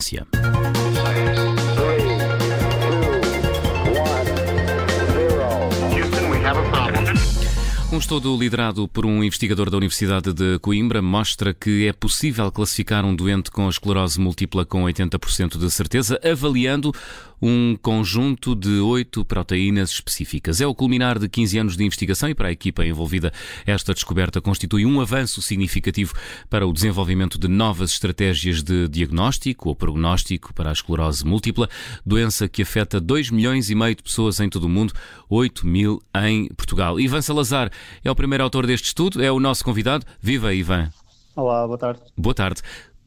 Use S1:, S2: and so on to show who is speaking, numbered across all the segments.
S1: ciência. Um estudo liderado por um investigador da Universidade de Coimbra mostra que é possível classificar um doente com esclerose múltipla com 80% de certeza, avaliando um conjunto de oito proteínas específicas. É o culminar de 15 anos de investigação e para a equipa envolvida esta descoberta constitui um avanço significativo para o desenvolvimento de novas estratégias de diagnóstico ou prognóstico para a esclerose múltipla, doença que afeta 2 milhões e meio de pessoas em todo o mundo, 8 mil em Portugal. Ivan Salazar é o primeiro autor deste estudo, é o nosso convidado. Viva, Ivan!
S2: Olá, boa tarde.
S1: Boa tarde.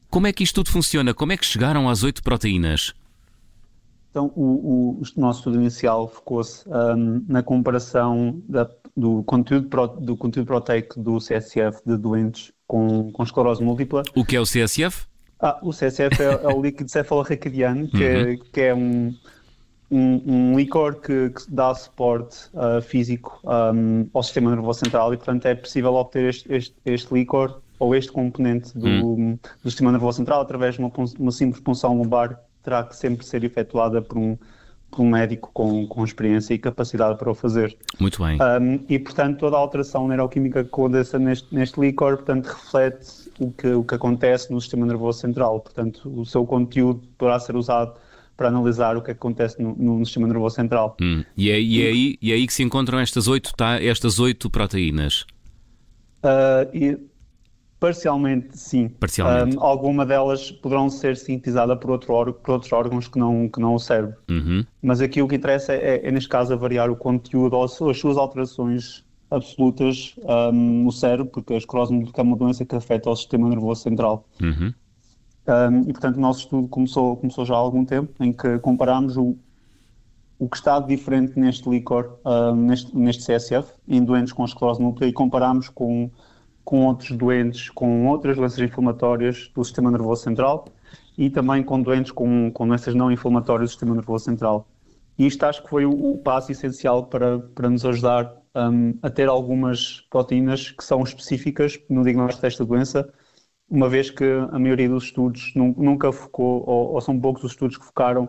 S1: Como é que isto tudo funciona? Como é que chegaram às oito proteínas?
S2: Então, o, o, o nosso estudo inicial focou-se um, na comparação da, do, conteúdo pro, do conteúdo proteico do CSF de doentes com, com esclerose múltipla.
S1: O que é o CSF?
S2: Ah, o CSF é, é o líquido cefalorraquidiano, que, é, uhum. que é um, um, um licor que, que, dá suporte uh, físico um, ao sistema nervoso central e, portanto, é possível obter este, este, este licor ou este componente do, uhum. do sistema nervoso central através de uma, uma simples punção lombar terá que sempre ser efetuada por um, por um médico com, com experiência e capacidade para o fazer.
S1: Muito bem.
S2: Um, e, portanto, toda a alteração neuroquímica que aconteça neste, neste líquor, portanto, reflete o que, o que acontece no sistema nervoso central. Portanto, o seu conteúdo poderá ser usado para analisar o que acontece no, no sistema nervoso central.
S1: Hum. E, é, e, é aí, e é aí que se encontram estas oito, tá, estas oito proteínas?
S2: Uh, e Parcialmente, sim.
S1: Parcialmente.
S2: Um, alguma delas poderão ser sintetizadas por, outro por outros órgãos que não, que não o cérebro.
S1: Uhum.
S2: Mas aqui o que interessa é, é, neste caso, variar o conteúdo ou as suas alterações absolutas um, no cérebro, porque a esclerose múltipla é uma doença que afeta o sistema nervoso central.
S1: Uhum.
S2: Um, e, portanto, o nosso estudo começou, começou já há algum tempo, em que comparámos o, o que está diferente neste líquor, neste, neste CSF, em doentes com esclerose múltipla, e comparámos com com outros doentes com outras doenças inflamatórias do sistema nervoso central e também com doentes com, com doenças não inflamatórias do sistema nervoso central. E isto acho que foi o, o passo essencial para, para nos ajudar um, a ter algumas proteínas que são específicas no diagnóstico desta doença, uma vez que a maioria dos estudos nunca focou, ou, ou são poucos os estudos que focaram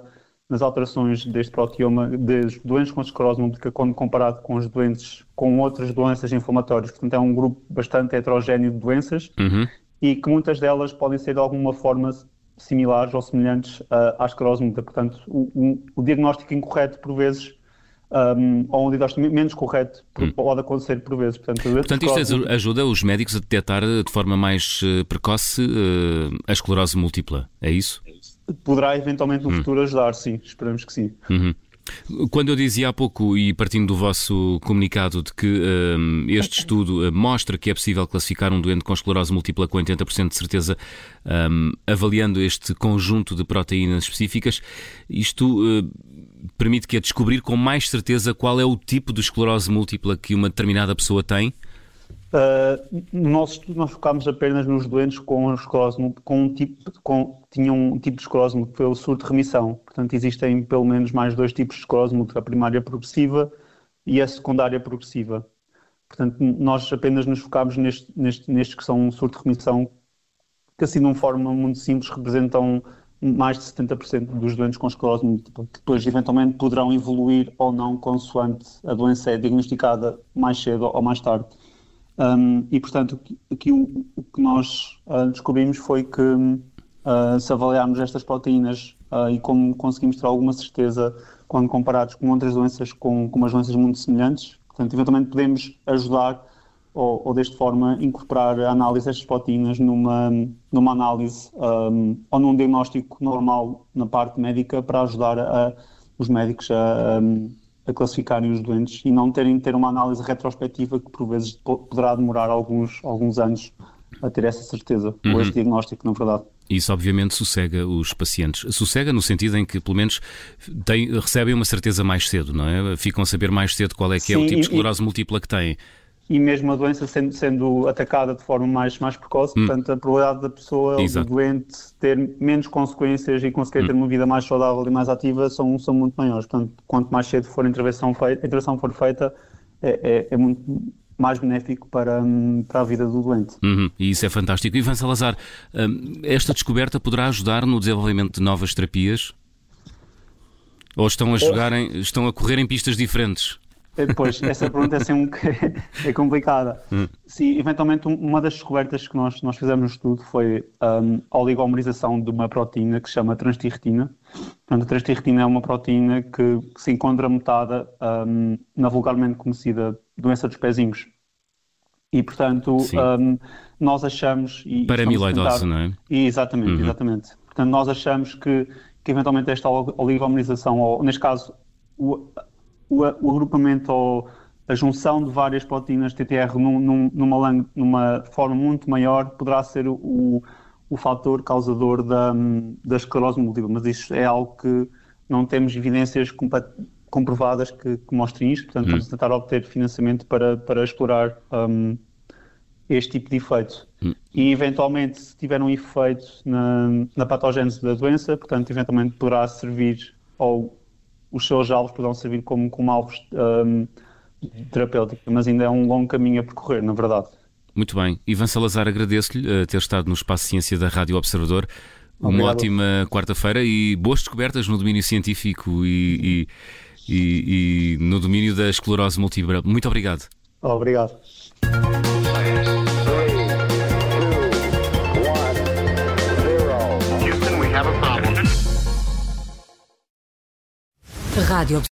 S2: nas alterações deste proteoma dos doentes com esclerose múltipla quando comparado com os doentes com outras doenças inflamatórias. Portanto, é um grupo bastante heterogéneo de doenças
S1: uhum.
S2: e que muitas delas podem ser de alguma forma similares ou semelhantes uh, à esclerose múltipla. Portanto, o, o, o, diagnóstico incorreto, por vezes, um, ou um diagnóstico menos correto, hum. pode acontecer por vezes.
S1: Portanto, Portanto isto ajuda os médicos a detectar de forma mais uh, precoce uh, a esclerose múltipla, é isso?
S2: Poderá eventualmente no hum. futuro ajudar, sim, esperamos que sim.
S1: Uhum. Quando eu dizia há pouco, e partindo do vosso comunicado, de que um, este estudo mostra que é possível classificar um doente com esclerose múltipla com 80% de certeza, um, avaliando este conjunto de proteínas específicas, isto uh, permite que a descobrir com mais certeza qual é o tipo de esclerose múltipla que uma determinada pessoa tem?
S2: Uh, no nosso estudo nós focámos apenas nos doentes com esclerose com um tipo, com, tinham um tipo de esclerose que foi o surto de remissão. Portanto, existem pelo menos mais dois tipos de esclerose múltipla, a primária progressiva e a secundária progressiva. Portanto, nós apenas nos focámos neste, neste, nestes que são um surto de remissão, que assim de uma forma muito simples representam mais de 70% dos doentes com esclerose múltipla, que depois eventualmente poderão evoluir ou não consoante a doença é diagnosticada mais cedo ou mais tarde. Um, e, portanto, aqui o, o que nós uh, descobrimos foi que uh, se avaliarmos estas proteínas uh, e como conseguimos ter alguma certeza quando comparados com outras doenças com, com umas doenças muito semelhantes, portanto, eventualmente podemos ajudar ou, ou desta forma incorporar a análise destas proteínas numa, numa análise um, ou num diagnóstico normal na parte médica para ajudar a, os médicos a, a classificarem os doentes e não terem de ter uma análise retrospectiva que por vezes poderá demorar alguns, alguns anos a ter essa certeza, uhum. ou esse diagnóstico, na verdade.
S1: Isso obviamente sossega os pacientes. Sossega no sentido em que pelo menos tem, recebem uma certeza mais cedo, não é? Ficam a saber mais cedo qual é que Sim, é o tipo de esclerose múltipla que têm
S2: e mesmo a doença sendo, sendo atacada de forma mais, mais precoce, hum. portanto a probabilidade da pessoa, do doente, ter menos consequências e conseguir hum. ter uma vida mais saudável e mais ativa são, são muito maiores. Portanto, quanto mais cedo for a intervenção feita, a intervenção for feita, é, é, é muito, mais benéfico para, hum, para a vida do doente.
S1: Uhum, e isso é fantástico. Ivan Salazar, hum, esta descoberta poderá ajudar no desenvolvimento de novas terapias? Ou estão a jogar em, estão a correr em pistas diferentes?
S2: É, pois, essa pergunta é, assim um, é complicada. Hum. Sim, eventualmente uma das descobertas que nós, nós fizemos no estudo foi um, a oligomerização de uma proteína que se chama transtirretina. Portanto, a transtirretina é uma proteína que, que se encontra mutada um, na vulgarmente conhecida doença dos pezinhos. E, portanto, um, nós achamos... E,
S1: Paramiloidose, não é?
S2: Exatamente, uhum. exatamente. Portanto, nós achamos que, que eventualmente esta oligomerização, ou neste caso, o, o, o agrupamento ou a junção de várias proteínas TTR num, num, numa, numa forma muito maior poderá ser o, o fator causador da, da esclerose múltipla, mas isso é algo que não temos evidências comprovadas que, que mostrem isto, portanto, hum. vamos tentar obter financiamento para, para explorar um, este tipo de efeito. Hum. E, eventualmente, se tiver um efeito na, na patogênese da doença, portanto, eventualmente poderá servir ou os seus alvos poderão servir como, como alvos um, terapêuticos, mas ainda é um longo caminho a percorrer, na verdade.
S1: Muito bem. Ivan Salazar, agradeço-lhe uh, ter estado no Espaço Ciência da Rádio Observador. Obrigado. Uma ótima quarta-feira e boas descobertas no domínio científico e, e, e, e no domínio da esclerose múltipla. Muito obrigado.
S2: Obrigado. Rádio